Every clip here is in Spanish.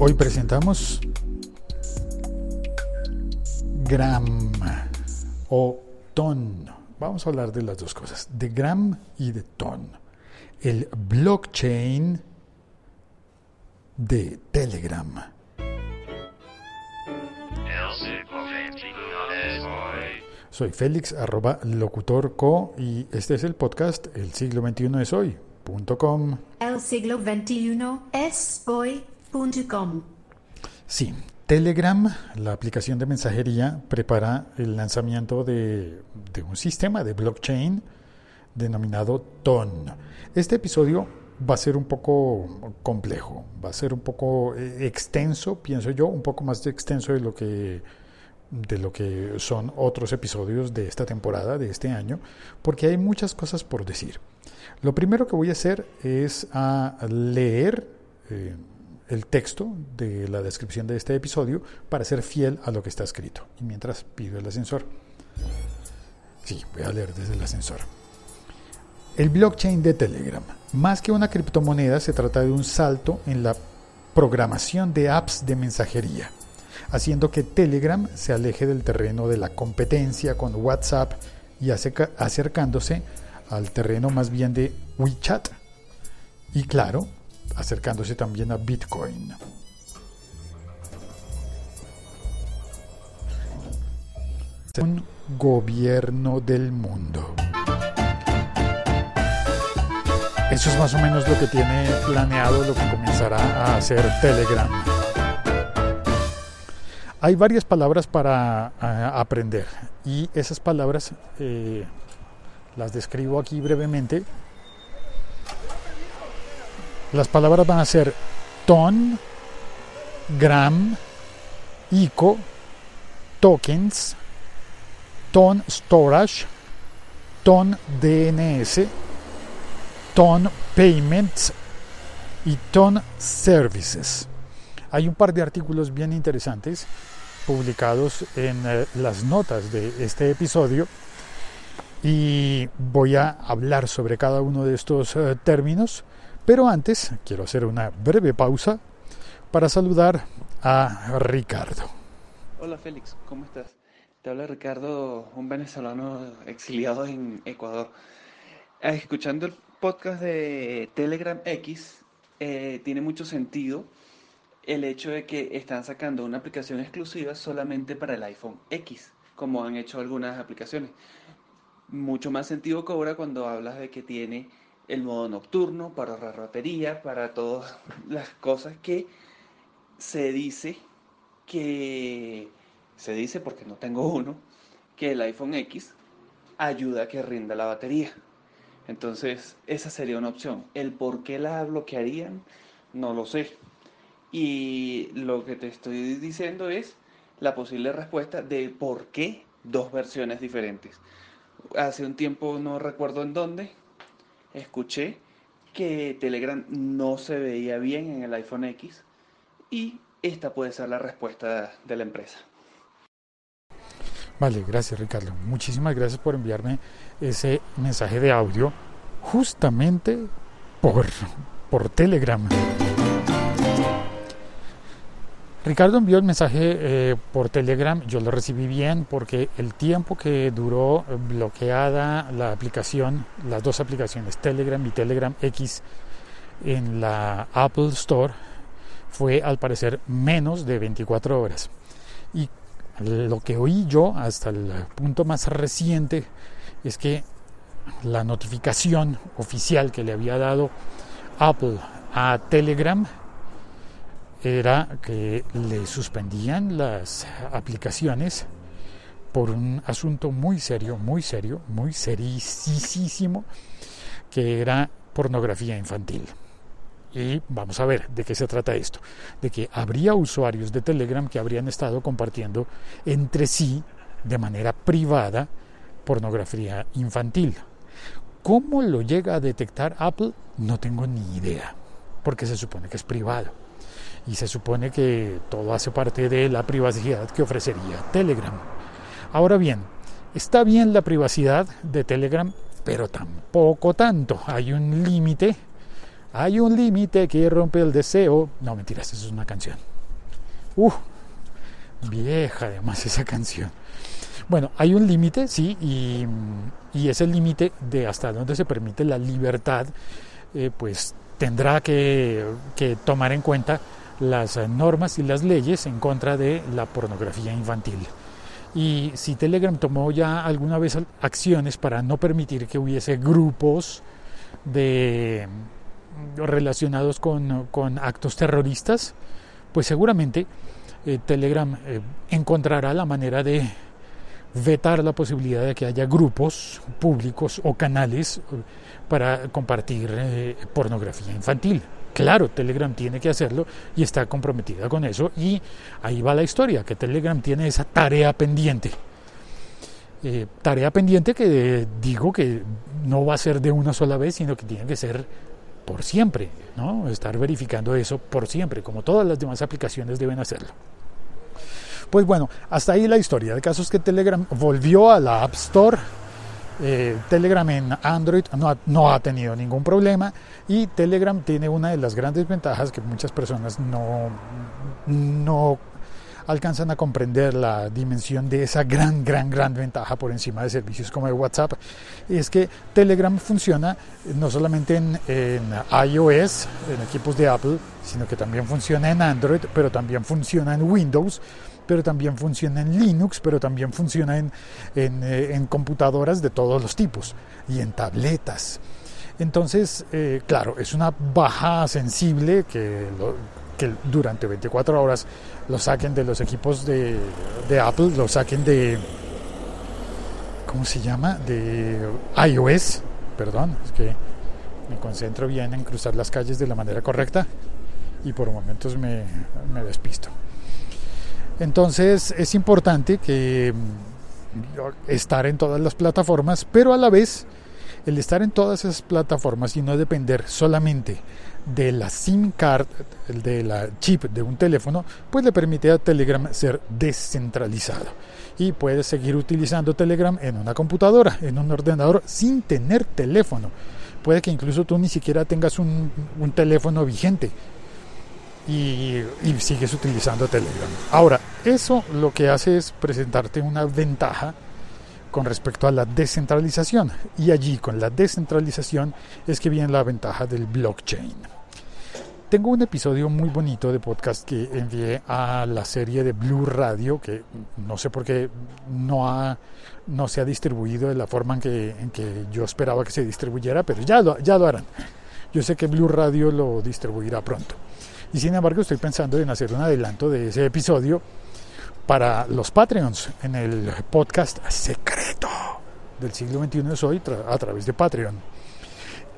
Hoy presentamos Gram o Ton. Vamos a hablar de las dos cosas, de Gram y de Ton. El blockchain de Telegram. Soy Félix, arroba locutorco, y este es el podcast El siglo XXI es hoy.com. El siglo XXI es Sí, Telegram, la aplicación de mensajería, prepara el lanzamiento de, de un sistema de blockchain denominado TON. Este episodio va a ser un poco complejo, va a ser un poco eh, extenso, pienso yo, un poco más extenso de lo que de lo que son otros episodios de esta temporada, de este año, porque hay muchas cosas por decir. Lo primero que voy a hacer es a leer eh, el texto de la descripción de este episodio para ser fiel a lo que está escrito. Y mientras pido el ascensor. Sí, voy a leer desde el ascensor. El blockchain de Telegram. Más que una criptomoneda, se trata de un salto en la programación de apps de mensajería haciendo que Telegram se aleje del terreno de la competencia con WhatsApp y acercándose al terreno más bien de WeChat y claro, acercándose también a Bitcoin. Un gobierno del mundo. Eso es más o menos lo que tiene planeado, lo que comenzará a hacer Telegram. Hay varias palabras para eh, aprender y esas palabras eh, las describo aquí brevemente. Las palabras van a ser ton, gram, ICO, tokens, ton storage, ton DNS, ton payments y ton services. Hay un par de artículos bien interesantes publicados en eh, las notas de este episodio y voy a hablar sobre cada uno de estos eh, términos, pero antes quiero hacer una breve pausa para saludar a Ricardo. Hola Félix, ¿cómo estás? Te habla Ricardo, un venezolano exiliado en Ecuador. Eh, escuchando el podcast de Telegram X, tiene mucho sentido el hecho de que están sacando una aplicación exclusiva solamente para el iPhone X, como han hecho algunas aplicaciones. Mucho más sentido cobra cuando hablas de que tiene el modo nocturno para ahorrar batería, para todas las cosas que se dice que se dice porque no tengo uno que el iPhone X ayuda a que rinda la batería. Entonces, esa sería una opción. El por qué la bloquearían, no lo sé. Y lo que te estoy diciendo es la posible respuesta de por qué dos versiones diferentes. Hace un tiempo, no recuerdo en dónde, escuché que Telegram no se veía bien en el iPhone X y esta puede ser la respuesta de la empresa. Vale, gracias Ricardo. Muchísimas gracias por enviarme ese mensaje de audio justamente por, por Telegram. Ricardo envió el mensaje eh, por Telegram, yo lo recibí bien porque el tiempo que duró bloqueada la aplicación, las dos aplicaciones, Telegram y Telegram X, en la Apple Store, fue al parecer menos de 24 horas. Y lo que oí yo hasta el punto más reciente es que la notificación oficial que le había dado Apple a Telegram era que le suspendían las aplicaciones por un asunto muy serio, muy serio, muy serísimo, que era pornografía infantil. Y vamos a ver de qué se trata esto. De que habría usuarios de Telegram que habrían estado compartiendo entre sí de manera privada pornografía infantil. ¿Cómo lo llega a detectar Apple? No tengo ni idea, porque se supone que es privado y se supone que todo hace parte de la privacidad que ofrecería Telegram. Ahora bien, está bien la privacidad de Telegram, pero tampoco tanto. Hay un límite Hay un límite que rompe el deseo. No, mentiras, eso es una canción. Uh, vieja además esa canción. Bueno, hay un límite, sí, y, y ese límite de hasta donde se permite la libertad, eh, pues tendrá que, que tomar en cuenta las normas y las leyes en contra de la pornografía infantil. Y si Telegram tomó ya alguna vez acciones para no permitir que hubiese grupos de relacionados con, actos terroristas, pues seguramente eh, Telegram eh, encontrará la manera de vetar la posibilidad de que haya grupos públicos o canales eh, para compartir pornografía infantil. Claro, Telegram tiene que hacerlo y está comprometida con eso y ahí va la historia, que Telegram tiene esa tarea pendiente. tarea pendiente que digo que no va a ser de una sola vez, sino que tiene que ser por siempre, ¿no? Estar verificando eso por siempre, como todas las demás aplicaciones deben hacerlo. Pues bueno, hasta ahí la historia. El caso es que Telegram volvió a la App Store. Eh, Telegram en Android no ha, tenido ningún problema y Telegram tiene una de las grandes ventajas que muchas personas no, no alcanzan a comprender la dimensión de esa gran, gran, gran ventaja por encima de servicios como el WhatsApp, es que Telegram funciona no solamente en, iOS, en equipos de Apple, sino que también funciona en Android, pero también funciona en Windows, pero también funciona en Linux, pero también funciona en, en, eh, computadoras de todos los tipos y en tabletas. Entonces, eh, claro, es una baja sensible que, que durante 24 horas lo saquen de los equipos de, de Apple, lo saquen de, ¿cómo se llama? De iOS, perdón, es que me concentro bien en cruzar las calles de la manera correcta y por momentos me, me despisto. Entonces es importante que mm, estar en todas las plataformas, pero a la vez el estar en todas esas plataformas y no depender solamente de la SIM card, de la chip de un teléfono, pues le permite a Telegram ser descentralizado. Y puedes seguir utilizando Telegram en una computadora, en un ordenador, sin tener teléfono. Puede que incluso tú ni siquiera tengas un, teléfono vigente y, sigues utilizando Telegram. Ahora, eso lo que hace es presentarte una ventaja con respecto a la descentralización. Y allí con la descentralización es que viene la ventaja del blockchain. Tengo un episodio muy bonito de podcast que envié a la serie de Blue Radio, que no sé por qué no, ha, no se ha distribuido de la forma en que, en yo esperaba que se distribuyera, pero ya lo, ya lo harán. Yo sé que Blue Radio lo distribuirá pronto. Y sin embargo estoy pensando en hacer un adelanto de ese episodio para los Patreons en el podcast secreto del siglo XXI de hoy a través de Patreon.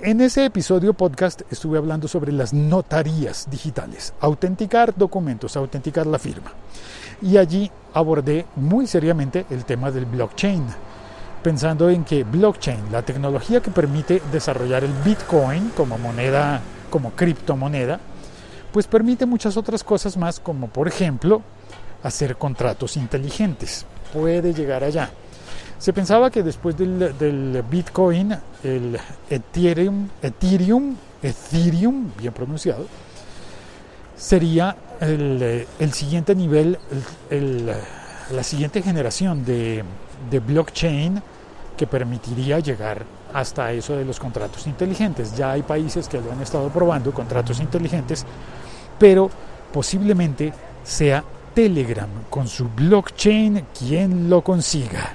En ese episodio podcast estuve hablando sobre las notarías digitales, autenticar documentos, autenticar la firma. Y allí abordé muy seriamente el tema del blockchain, pensando en que blockchain, la tecnología que permite desarrollar el Bitcoin como moneda, como criptomoneda, pues permite muchas otras cosas más, como por ejemplo hacer contratos inteligentes. Puede llegar allá. Se pensaba que después del, Bitcoin, el Ethereum, Ethereum, Ethereum, bien pronunciado, sería el, siguiente nivel, la siguiente generación de, de blockchain que permitiría llegar hasta eso de los contratos inteligentes. Ya hay países que lo han estado probando, contratos inteligentes, pero posiblemente sea Telegram con su blockchain quien lo consiga.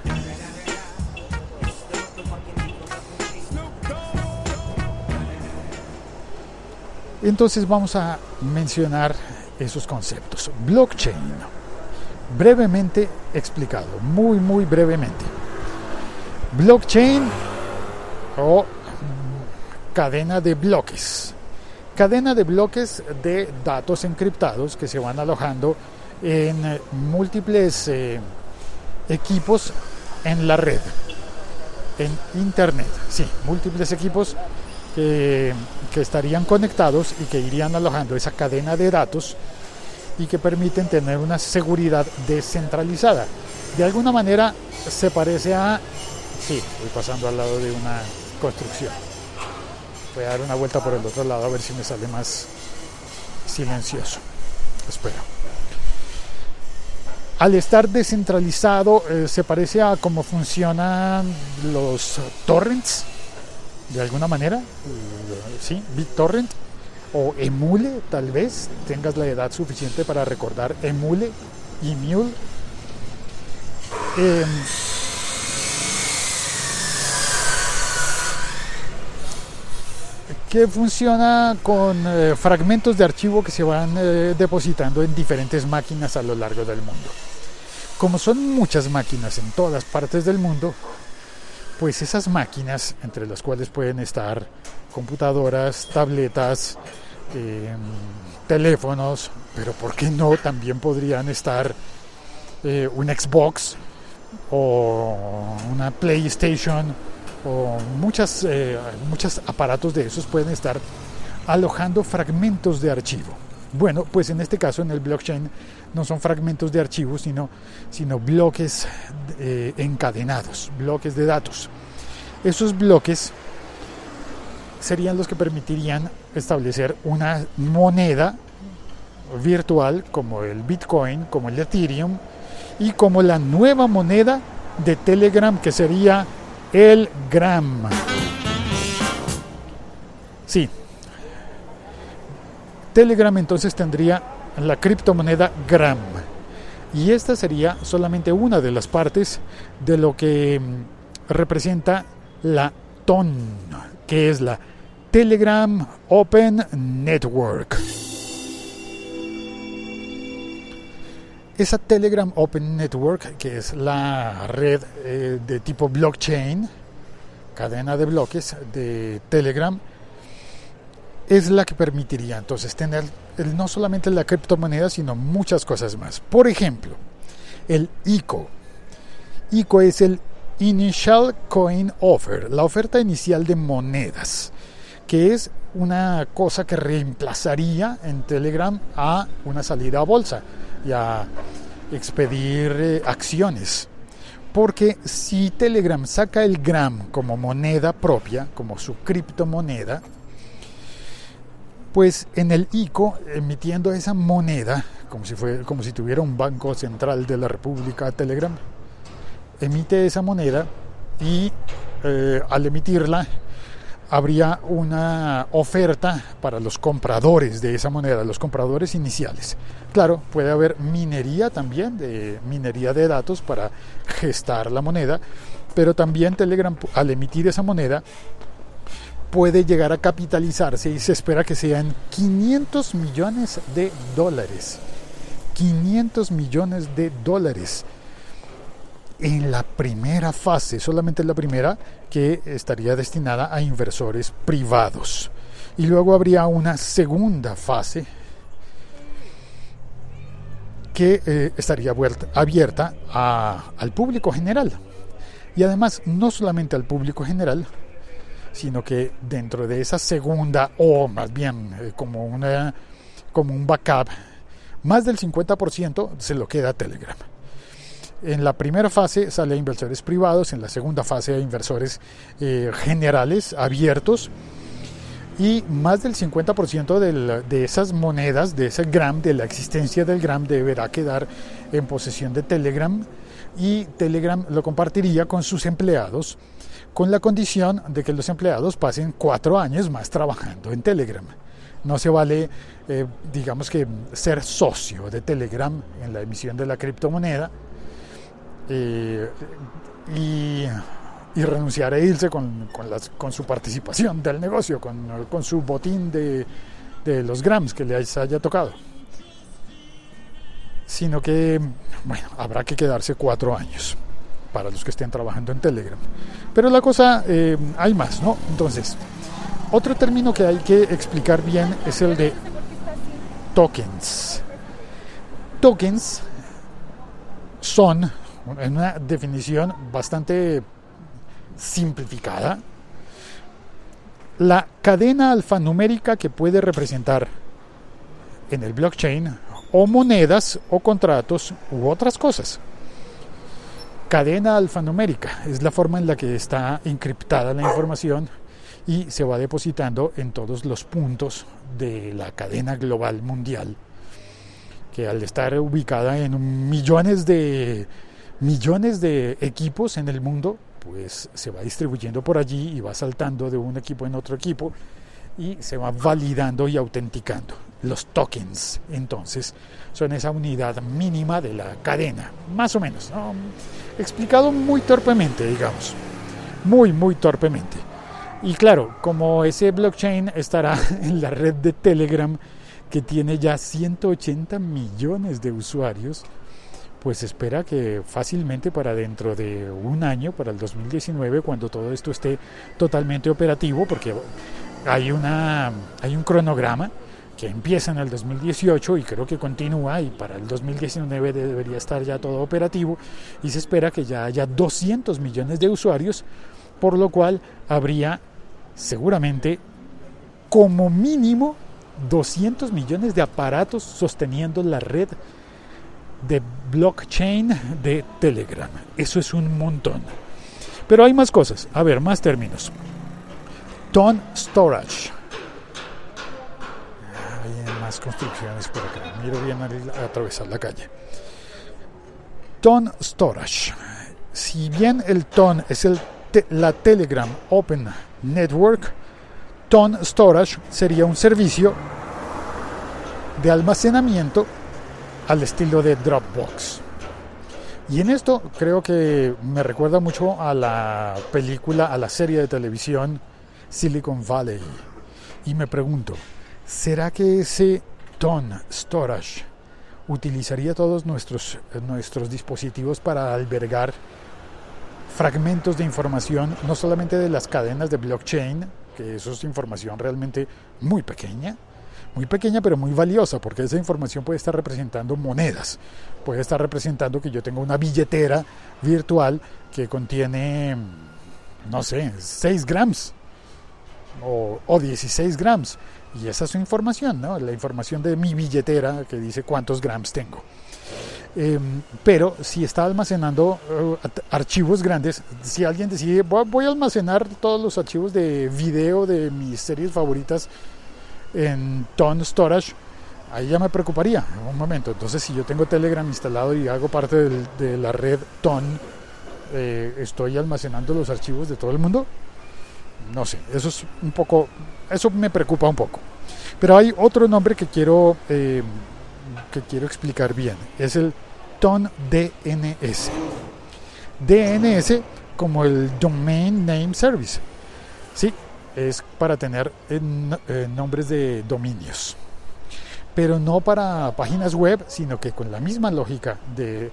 Entonces vamos a mencionar esos conceptos. Blockchain, brevemente explicado, muy, muy brevemente. Blockchain o cadena de bloques. Cadena de bloques de datos encriptados que se van alojando en múltiples eh, equipos en la red, en Internet. Sí, múltiples equipos que, estarían conectados y que irían alojando esa cadena de datos y que permiten tener una seguridad descentralizada. De alguna manera se parece a... Sí, estoy pasando al lado de una construcción. Voy a dar una vuelta por el otro lado a ver si me sale más silencioso. Espero. Al estar descentralizado eh, se parece a cómo funcionan los torrents, de alguna manera. Eh, sí, BitTorrent o Emule, tal vez tengas la edad suficiente para recordar Emule y Mule. Eh, que funciona con eh, fragmentos de archivo que se van eh, depositando en diferentes máquinas a lo largo del mundo. Como son muchas máquinas en todas partes del mundo, pues esas máquinas, entre las cuales pueden estar computadoras, tabletas, em, teléfonos, pero ¿por qué no? También podrían estar eh, un Xbox o una PlayStation o muchas, eh, muchos aparatos de esos pueden estar alojando fragmentos de archivo. Bueno, pues en este caso en el blockchain no son fragmentos de archivo, sino, sino bloques eh, encadenados, bloques de datos. Esos bloques serían los que permitirían establecer una moneda virtual como el Bitcoin, como el Ethereum y como la nueva moneda de Telegram que sería el gram. Sí. Telegram entonces tendría la criptomoneda gram. Y esta sería solamente una de las partes de lo que mm, representa la TON, que es la Telegram Open Network. Esa Telegram Open Network, que es la red eh, de tipo blockchain, cadena de bloques de Telegram, es la que permitiría entonces tener no solamente la criptomoneda, sino muchas cosas más. Por ejemplo, el ICO. ICO es el Initial Coin Offer, la oferta inicial de monedas, que es una cosa que reemplazaría en Telegram a una salida a bolsa y a expedir eh, acciones. Porque si Telegram saca el gram como moneda propia, como su criptomoneda, pues en el ICO, emitiendo esa moneda, como si, fue, como si tuviera un banco central de la República Telegram, emite esa moneda y eh, al emitirla habría una oferta para los compradores de esa moneda, los compradores iniciales. Claro, puede haber minería también, de minería de datos para gestar la moneda, pero también Telegram al emitir esa moneda puede llegar a capitalizarse y se espera que sean 500 millones de dólares. 500 millones de dólares en la primera fase, solamente en la primera, que estaría destinada a inversores privados. Y luego habría una segunda fase que eh, estaría abierta al público general. Y además, no solamente al público general, sino que dentro de esa segunda, o más bien eh, como, una, como un backup, más del 50% se lo queda a Telegram. En la primera fase sale a inversores privados, en la segunda fase a inversores eh, generales abiertos y más del 50% de esas monedas, de ese gram, de la existencia del gram, deberá quedar en posesión de Telegram y Telegram lo compartiría con sus empleados con la condición de que los empleados pasen cuatro años más trabajando en Telegram. No se vale, eh, digamos que, ser socio de Telegram en la emisión de la criptomoneda eh, y, renunciar a irse con, con, su participación del negocio, con, su botín de, de, los grams que les haya tocado. Sino que, bueno, habrá que quedarse cuatro años para los que estén trabajando en Telegram. Pero la cosa, eh, hay más, ¿no? Entonces, otro término que hay que explicar bien es el de tokens. Tokens son en una definición bastante simplificada, la cadena alfanumérica que puede representar en el blockchain o monedas o contratos u otras cosas. Cadena alfanumérica es la forma en la que está encriptada la información y se va depositando en todos los puntos de la cadena global mundial, que al estar ubicada en millones de millones de equipos en el mundo, pues se va distribuyendo por allí y va saltando de un equipo en otro equipo y se va validando y autenticando. Los tokens, entonces, son esa unidad mínima de la cadena, más o menos, explicado muy torpemente, digamos, muy, muy torpemente. Y claro, como ese blockchain estará en la red de Telegram, que tiene ya 180 millones de usuarios, pues espera que fácilmente para dentro de un año, para el 2019, cuando todo esto esté totalmente operativo, porque hay, una, hay un cronograma que empieza en el 2018 y creo que continúa y para el 2019 debería estar ya todo operativo y se espera que ya haya 200 millones de usuarios, por lo cual habría seguramente como mínimo 200 millones de aparatos sosteniendo la red de blockchain de Telegram. Eso es un montón. Pero hay más cosas. A ver, más términos. Ton Storage. Hay más construcciones por acá. Miro bien al atravesar la calle. Ton Storage. Si bien el Ton es el la Telegram Open Network, Ton Storage sería un servicio de almacenamiento al estilo de Dropbox. Y en esto creo que me recuerda mucho a la película, a la serie de televisión Silicon Valley. Y me pregunto, ¿será que ese Ton Storage utilizaría todos nuestros, nuestros dispositivos para albergar fragmentos de información, no solamente de las cadenas de blockchain, que eso es información realmente muy pequeña, muy pequeña pero muy valiosa, porque esa información puede estar representando monedas, puede estar representando que yo tengo una billetera virtual que contiene, no sé, 6 gramos o, o 16 gramos. Y esa es su información, ¿no? la información de mi billetera que dice cuántos gramos tengo. Em, pero si está almacenando uh, archivos grandes, si alguien decide voy, a almacenar todos los archivos de video de mis series favoritas en Ton Storage, ahí ya me preocuparía un momento. Entonces, si yo tengo Telegram instalado y hago parte de la red Ton, eh, ¿estoy almacenando los archivos de todo el mundo? No sé, eso es un poco, eso me preocupa un poco. Pero hay otro nombre que quiero, eh, que quiero explicar bien, es el Ton DNS. DNS como el Domain Name Service. Sí, es para tener eh, eh, nombres de dominios. Pero no para páginas web, sino que con la misma lógica de,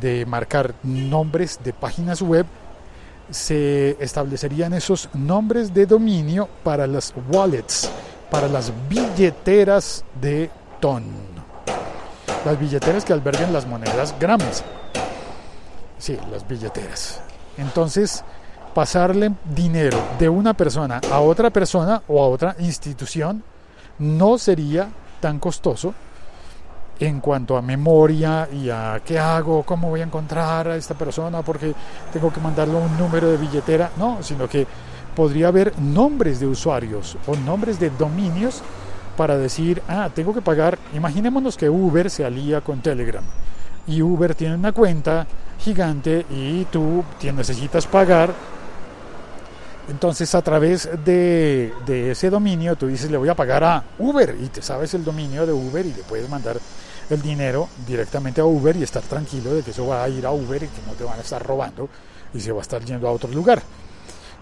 de marcar nombres de páginas web, se establecerían esos nombres de dominio para las wallets, para las billeteras de TON. Las billeteras que albergan las monedas grams. Sí, las billeteras. Entonces, pasarle dinero de una persona a otra persona o a otra institución no sería tan costoso en cuanto a memoria y a qué hago, cómo voy a encontrar a esta persona porque tengo que mandarle un número de billetera, no, sino que podría haber nombres de usuarios o nombres de dominios para decir, ah, tengo que pagar, imaginémonos que Uber se alía con Telegram y Uber tiene una cuenta gigante y tú necesitas pagar entonces a través de, ese dominio tú dices le voy a pagar a Uber y te sabes el dominio de Uber y le puedes mandar el dinero directamente a Uber y estar tranquilo de que eso va a ir a Uber y que no te van a estar robando y se va a estar yendo a otro lugar.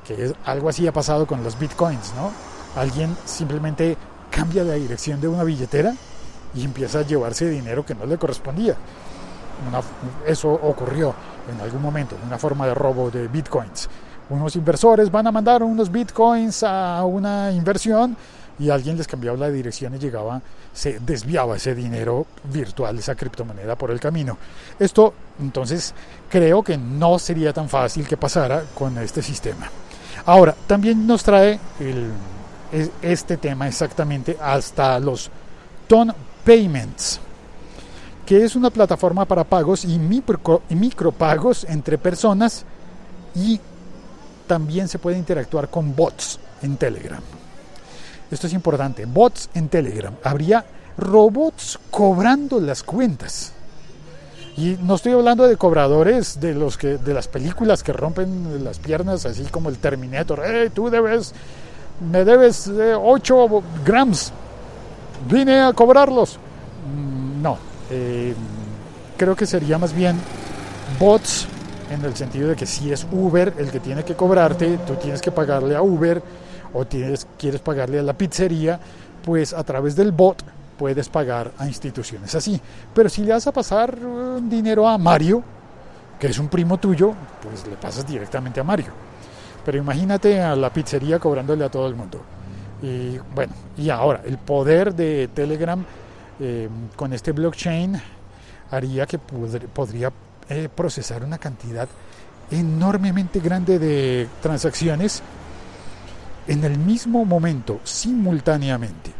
Que es, algo así ha pasado con los bitcoins, ¿no? Alguien simplemente cambia la dirección de una billetera y empieza a llevarse dinero que no le correspondía. eso ocurrió en algún momento, una forma de robo de bitcoins unos inversores van a mandar unos bitcoins a una inversión y alguien les cambiaba la dirección y llegaba, se desviaba ese dinero virtual, esa criptomoneda por el camino. Esto entonces creo que no sería tan fácil que pasara con este sistema. Ahora, también nos trae este tema exactamente hasta los Ton Payments, que es una plataforma para pagos y, micro, y micropagos entre personas y también se puede interactuar con bots en Telegram. Esto es importante. Bots en Telegram. Habría robots cobrando las cuentas. Y no estoy hablando de cobradores de los que de las películas que rompen las piernas, así como el Terminator. Hey, tú debes, me debes 8 eh, grams. Vine a cobrarlos. Mm, no, eh, creo que sería más bien bots en el sentido de que si es Uber el que tiene que cobrarte, tú tienes que pagarle a Uber o tienes, quieres pagarle a la pizzería, pues a través del bot puedes pagar a instituciones así. Pero si le vas a pasar uh, dinero a Mario, que es un primo tuyo, pues le pasas directamente a Mario. Pero imagínate a la pizzería cobrándole a todo el mundo. Y bueno, y ahora el poder de Telegram eh, con este blockchain haría que podría eh, procesar una cantidad enormemente grande de transacciones en el mismo momento, simultáneamente.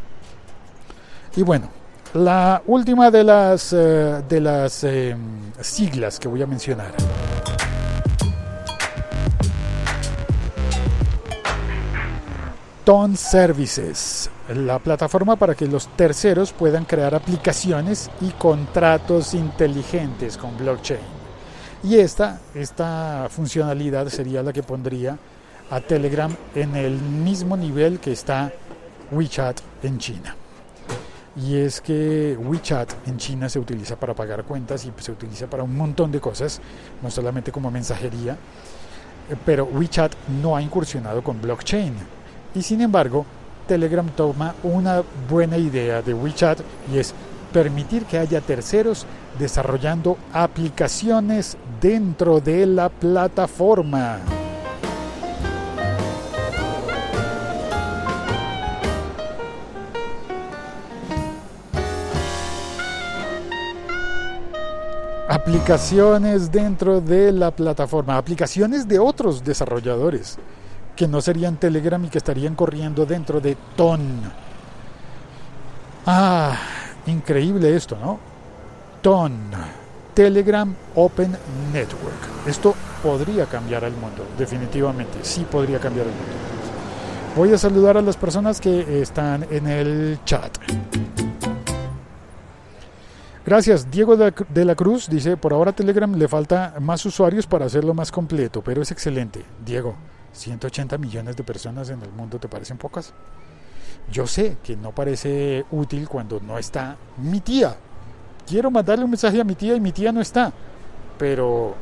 Y bueno, la última de las, eh, de las em, siglas que voy a mencionar. Ton Services, la plataforma para que los terceros puedan crear aplicaciones y contratos inteligentes con blockchain. Y esta, esta funcionalidad sería la que pondría a Telegram en el mismo nivel que está WeChat en China y es que WeChat en China se utiliza para pagar cuentas y se utiliza para un montón de cosas, no solamente como mensajería, eh, pero WeChat no ha incursionado con blockchain. Y sin embargo, Telegram toma una buena idea de WeChat y es permitir que haya terceros desarrollando aplicaciones dentro de la plataforma. aplicaciones dentro de la plataforma, aplicaciones de otros desarrolladores que no serían Telegram y que estarían corriendo dentro de TON. Ah, increíble esto, ¿no? TON, Telegram Open Network. Esto podría cambiar el mundo, definitivamente, sí podría cambiar el mundo. Voy a saludar a las personas que están en el chat. Gracias. Diego de la Cruz dice, por ahora Telegram le falta más usuarios para hacerlo más completo, pero es excelente. Diego, 180 millones de personas en el mundo, ¿te parecen pocas? Yo sé que no parece útil cuando no está mi tía. Quiero mandarle un mensaje a mi tía y mi tía no está. Pero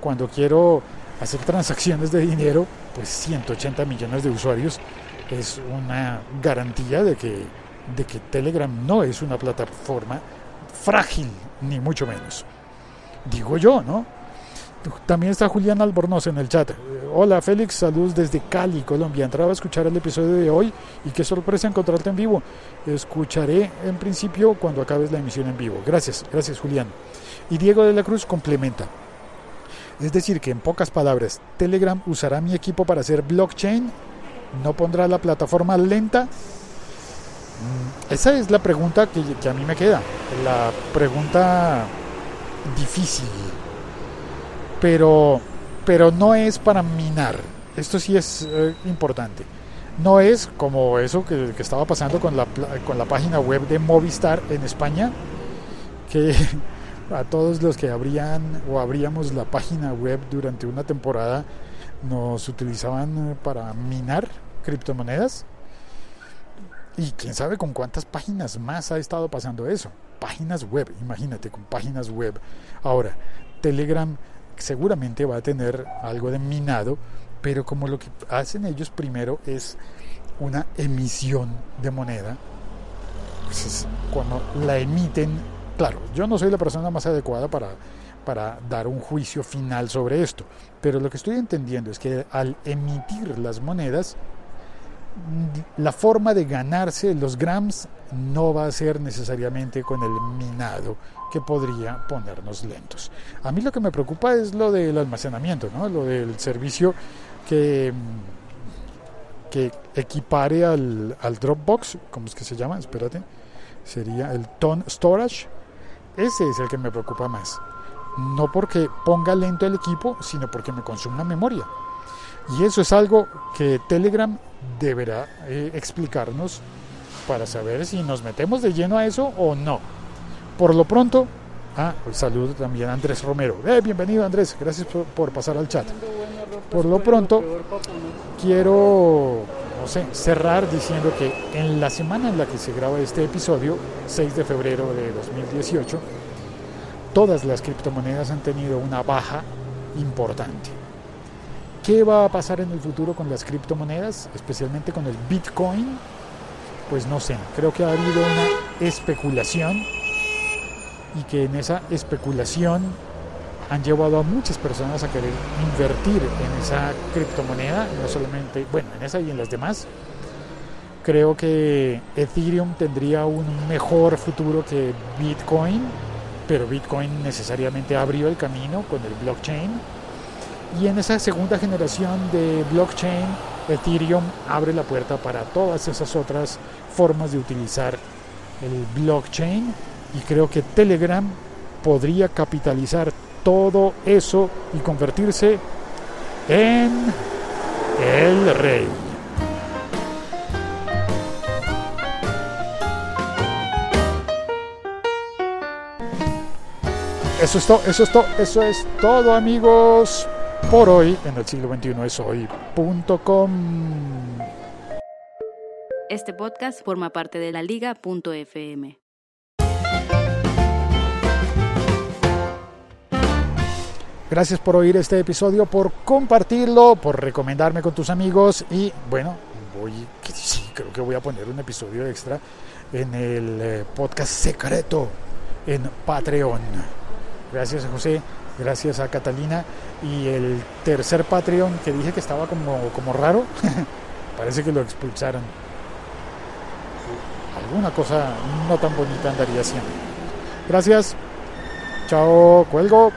cuando quiero hacer transacciones de dinero, pues 180 millones de usuarios es una garantía de que, de que Telegram no es una plataforma frágil, ni mucho menos. Digo yo, ¿no? También está Julián Albornoz en el chat. Hola Félix, saludos desde Cali, Colombia. Entraba a escuchar el episodio de hoy y qué sorpresa encontrarte en vivo. Escucharé en principio cuando acabes la emisión en vivo. Gracias, gracias Julián. Y Diego de la Cruz complementa. Es decir, que en pocas palabras, Telegram usará mi equipo para hacer blockchain, no pondrá la plataforma lenta Mm, esa es la pregunta que, a mí me queda, la pregunta difícil, pero, pero no es para minar, esto sí es eh, importante. No es como eso que, estaba pasando con la, con la página web de Movistar en España, que a todos los que abrían o abríamos la página web durante una temporada nos utilizaban para minar criptomonedas y quién sabe con cuántas páginas más ha estado pasando eso. Páginas web, imagínate, con páginas web. Ahora, Telegram seguramente va a tener algo de minado, pero como lo que hacen ellos primero es una emisión de moneda, pues cuando la emiten, claro, yo no soy la persona más adecuada para, para dar un juicio final sobre esto, pero lo que estoy entendiendo es que al emitir las monedas, la forma de ganarse los grams no va a ser necesariamente con el minado que podría ponernos lentos. A mí lo que me preocupa es lo del almacenamiento, ¿no? lo del servicio que, que equipare al, al Dropbox, ¿cómo es que se llama? Espérate, sería el Ton Storage. Ese es el que me preocupa más. No porque ponga lento el equipo, sino porque me consuma memoria. Y eso es algo que Telegram deberá eh, explicarnos para saber si nos metemos de lleno a eso o no. Por lo pronto, ah, pues saludo también a Andrés Romero. Eh, bienvenido Andrés, gracias por, pasar al chat. Por lo pronto, quiero no sé, cerrar diciendo que en la semana en la que se graba este episodio, 6 de febrero de 2018, todas las criptomonedas han tenido una baja importante. ¿Qué va a pasar en el futuro con las criptomonedas, especialmente con el Bitcoin? Pues no sé, creo que ha habido una especulación y que en esa especulación han llevado a muchas personas a querer invertir en esa criptomoneda, no solamente, bueno, en esa y en las demás. Creo que Ethereum tendría un mejor futuro que Bitcoin, pero Bitcoin necesariamente abrió el camino con el blockchain. Y en esa segunda generación de blockchain, Ethereum abre la puerta para todas esas otras formas de utilizar el blockchain. Y creo que Telegram podría capitalizar todo eso y convertirse en el rey. Eso es todo, eso es todo, eso es todo amigos por hoy en el siglo XXI es hoy.com. Este podcast forma parte de la liga.fm. Gracias por oír este episodio, por compartirlo, por recomendarme con tus amigos y bueno, voy, sí, creo que voy a poner un episodio extra en el eh, podcast secreto en Patreon. Gracias a José, gracias a Catalina y el tercer Patreon que dije que estaba como, como raro, parece que lo expulsaron. Alguna cosa no tan bonita andaría haciendo. Gracias. Chao, cuelgo.